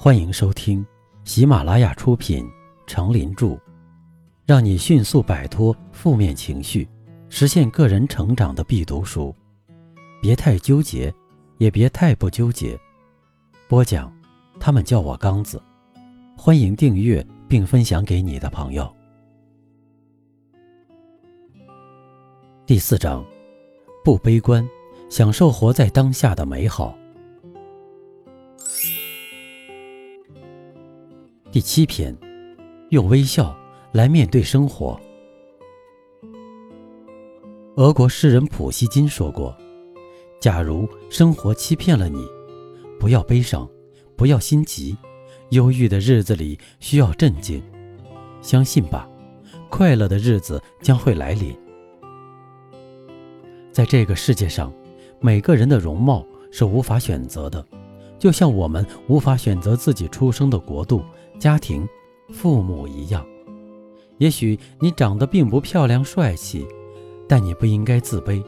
欢迎收听喜马拉雅出品《成林著》，让你迅速摆脱负面情绪，实现个人成长的必读书。别太纠结，也别太不纠结。播讲，他们叫我刚子。欢迎订阅并分享给你的朋友。第四章，不悲观，享受活在当下的美好。第七篇，用微笑来面对生活。俄国诗人普希金说过：“假如生活欺骗了你，不要悲伤，不要心急，忧郁的日子里需要镇静，相信吧，快乐的日子将会来临。”在这个世界上，每个人的容貌是无法选择的，就像我们无法选择自己出生的国度。家庭、父母一样，也许你长得并不漂亮、帅气，但你不应该自卑。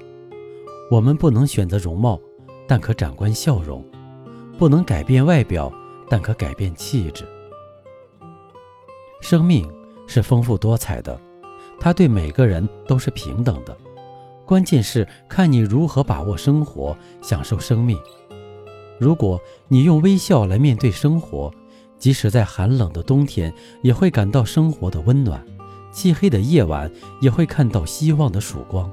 我们不能选择容貌，但可长观笑容；不能改变外表，但可改变气质。生命是丰富多彩的，它对每个人都是平等的。关键是看你如何把握生活，享受生命。如果你用微笑来面对生活，即使在寒冷的冬天，也会感到生活的温暖；漆黑的夜晚，也会看到希望的曙光。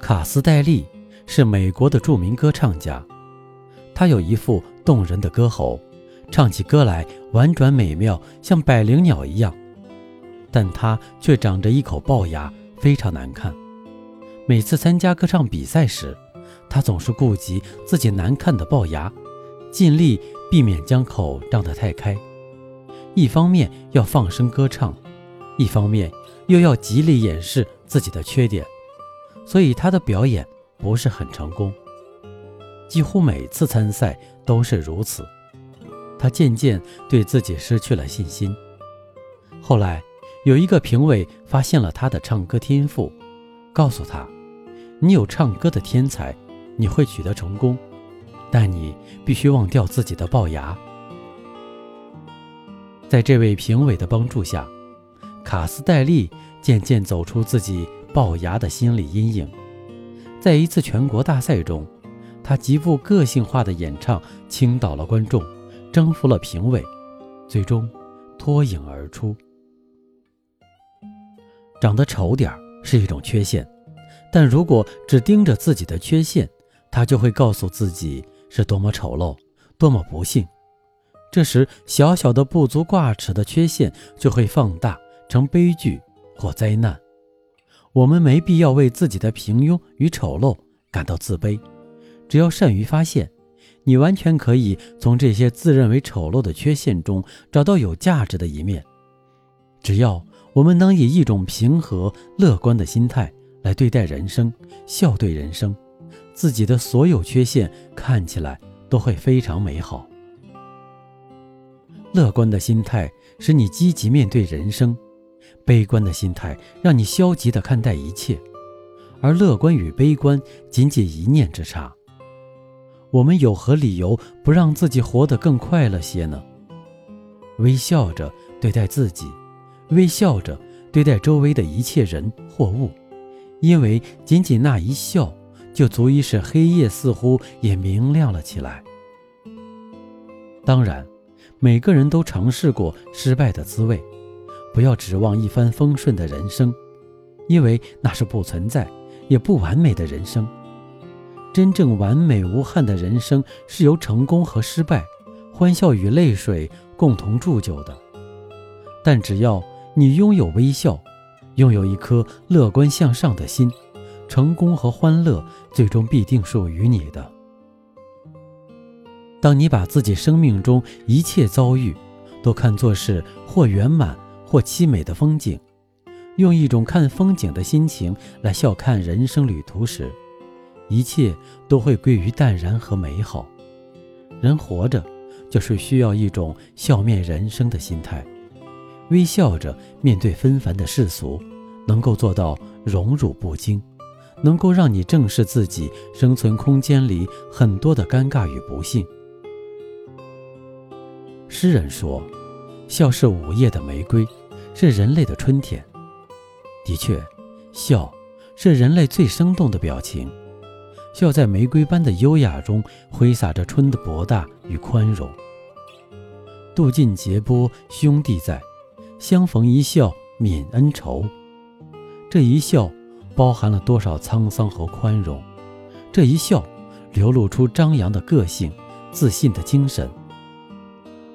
卡斯戴利是美国的著名歌唱家，他有一副动人的歌喉，唱起歌来婉转美妙，像百灵鸟一样。但他却长着一口龅牙，非常难看。每次参加歌唱比赛时，他总是顾及自己难看的龅牙。尽力避免将口张得太开，一方面要放声歌唱，一方面又要极力掩饰自己的缺点，所以他的表演不是很成功。几乎每次参赛都是如此，他渐渐对自己失去了信心。后来，有一个评委发现了他的唱歌天赋，告诉他：“你有唱歌的天才，你会取得成功。”但你必须忘掉自己的龅牙。在这位评委的帮助下，卡斯戴利渐渐走出自己龅牙的心理阴影。在一次全国大赛中，他极富个性化的演唱倾倒了观众，征服了评委，最终脱颖而出。长得丑点儿是一种缺陷，但如果只盯着自己的缺陷，他就会告诉自己。是多么丑陋，多么不幸！这时，小小的不足挂齿的缺陷就会放大成悲剧或灾难。我们没必要为自己的平庸与丑陋感到自卑，只要善于发现，你完全可以从这些自认为丑陋的缺陷中找到有价值的一面。只要我们能以一种平和乐观的心态来对待人生，笑对人生。自己的所有缺陷看起来都会非常美好。乐观的心态使你积极面对人生，悲观的心态让你消极的看待一切。而乐观与悲观仅仅一念之差。我们有何理由不让自己活得更快乐些呢？微笑着对待自己，微笑着对待周围的一切人或物，因为仅仅那一笑。就足以使黑夜似乎也明亮了起来。当然，每个人都尝试过失败的滋味，不要指望一帆风顺的人生，因为那是不存在也不完美的人生。真正完美无憾的人生是由成功和失败、欢笑与泪水共同铸就的。但只要你拥有微笑，拥有一颗乐观向上的心。成功和欢乐最终必定属于你的。当你把自己生命中一切遭遇都看作是或圆满或凄美的风景，用一种看风景的心情来笑看人生旅途时，一切都会归于淡然和美好。人活着就是需要一种笑面人生的心态，微笑着面对纷繁的世俗，能够做到荣辱不惊。能够让你正视自己生存空间里很多的尴尬与不幸。诗人说：“笑是午夜的玫瑰，是人类的春天。”的确，笑是人类最生动的表情。笑在玫瑰般的优雅中挥洒着春的博大与宽容。渡尽劫波，兄弟在，相逢一笑泯恩仇。这一笑。包含了多少沧桑和宽容？这一笑，流露出张扬的个性、自信的精神。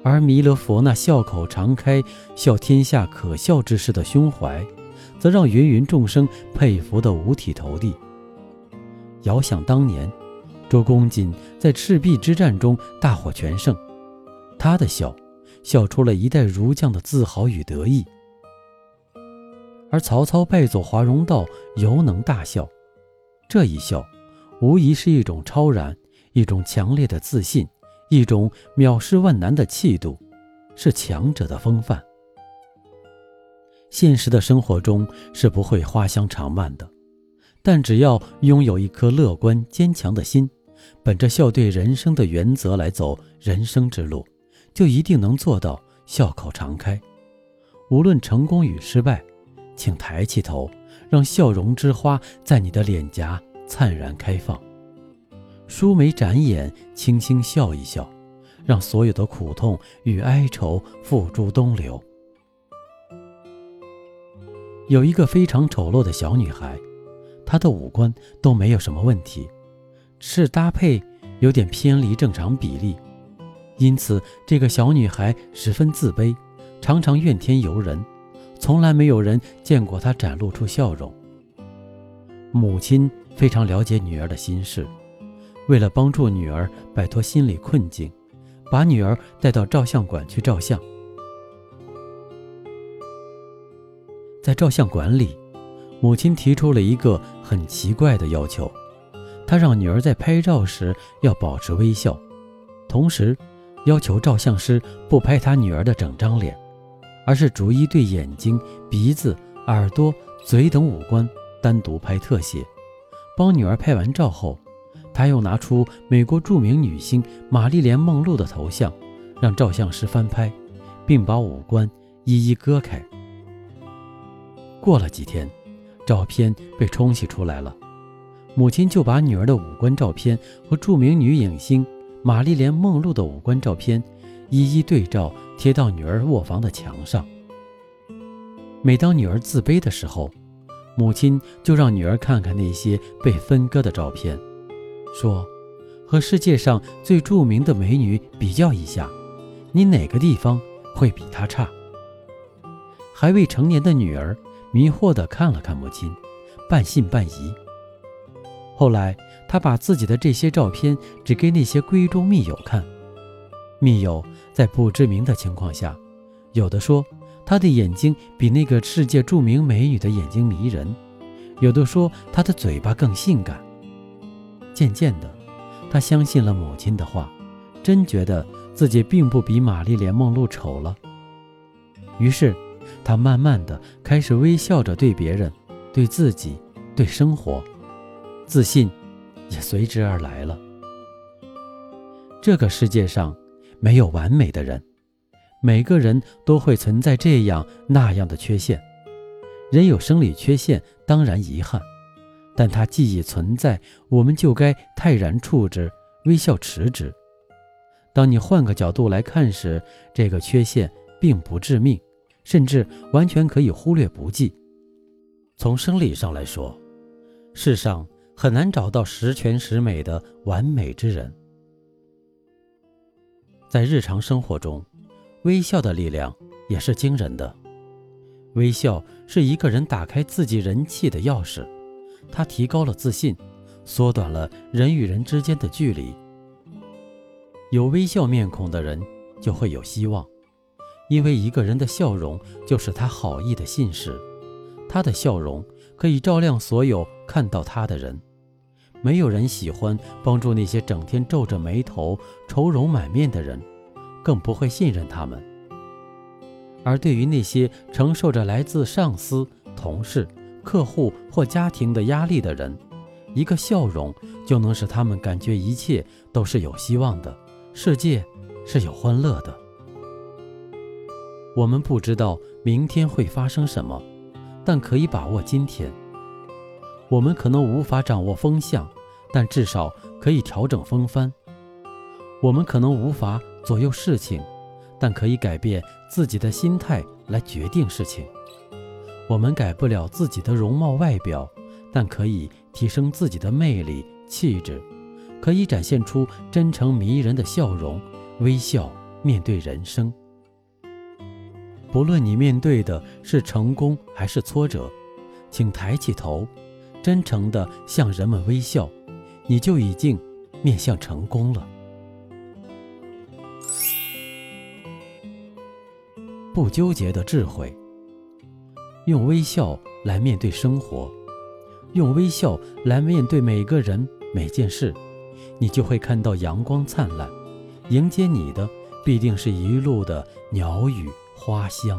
而弥勒佛那笑口常开、笑天下可笑之事的胸怀，则让芸芸众生佩服得五体投地。遥想当年，周公瑾在赤壁之战中大获全胜，他的笑，笑出了一代儒将的自豪与得意。而曹操败走华容道，犹能大笑，这一笑，无疑是一种超然，一种强烈的自信，一种藐视万难的气度，是强者的风范。现实的生活中是不会花香长漫的，但只要拥有一颗乐观坚强的心，本着笑对人生的原则来走人生之路，就一定能做到笑口常开，无论成功与失败。请抬起头，让笑容之花在你的脸颊灿然开放。舒眉展眼，轻轻笑一笑，让所有的苦痛与哀愁付诸东流。有一个非常丑陋的小女孩，她的五官都没有什么问题，是搭配有点偏离正常比例，因此这个小女孩十分自卑，常常怨天尤人。从来没有人见过他展露出笑容。母亲非常了解女儿的心事，为了帮助女儿摆脱心理困境，把女儿带到照相馆去照相。在照相馆里，母亲提出了一个很奇怪的要求，她让女儿在拍照时要保持微笑，同时要求照相师不拍她女儿的整张脸。而是逐一对眼睛、鼻子、耳朵、嘴等五官单独拍特写。帮女儿拍完照后，他又拿出美国著名女星玛丽莲·梦露的头像，让照相师翻拍，并把五官一一割开。过了几天，照片被冲洗出来了，母亲就把女儿的五官照片和著名女影星玛丽莲·梦露的五官照片一一对照。贴到女儿卧房的墙上。每当女儿自卑的时候，母亲就让女儿看看那些被分割的照片，说：“和世界上最著名的美女比较一下，你哪个地方会比她差？”还未成年的女儿迷惑地看了看母亲，半信半疑。后来，她把自己的这些照片指给那些闺中密友看。密友在不知名的情况下，有的说他的眼睛比那个世界著名美女的眼睛迷人，有的说他的嘴巴更性感。渐渐的，他相信了母亲的话，真觉得自己并不比玛丽莲梦露丑了。于是，他慢慢的开始微笑着对别人、对自己、对生活，自信也随之而来了。这个世界上。没有完美的人，每个人都会存在这样那样的缺陷。人有生理缺陷，当然遗憾，但它既已存在，我们就该泰然处之，微笑持之。当你换个角度来看时，这个缺陷并不致命，甚至完全可以忽略不计。从生理上来说，世上很难找到十全十美的完美之人。在日常生活中，微笑的力量也是惊人的。微笑是一个人打开自己人气的钥匙，它提高了自信，缩短了人与人之间的距离。有微笑面孔的人就会有希望，因为一个人的笑容就是他好意的信使，他的笑容可以照亮所有看到他的人。没有人喜欢帮助那些整天皱着眉头、愁容满面的人，更不会信任他们。而对于那些承受着来自上司、同事、客户或家庭的压力的人，一个笑容就能使他们感觉一切都是有希望的，世界是有欢乐的。我们不知道明天会发生什么，但可以把握今天。我们可能无法掌握风向，但至少可以调整风帆。我们可能无法左右事情，但可以改变自己的心态来决定事情。我们改不了自己的容貌外表，但可以提升自己的魅力气质，可以展现出真诚迷人的笑容，微笑面对人生。不论你面对的是成功还是挫折，请抬起头，真诚地向人们微笑，你就已经面向成功了。不纠结的智慧。用微笑来面对生活，用微笑来面对每个人每件事，你就会看到阳光灿烂，迎接你的必定是一路的鸟语花香。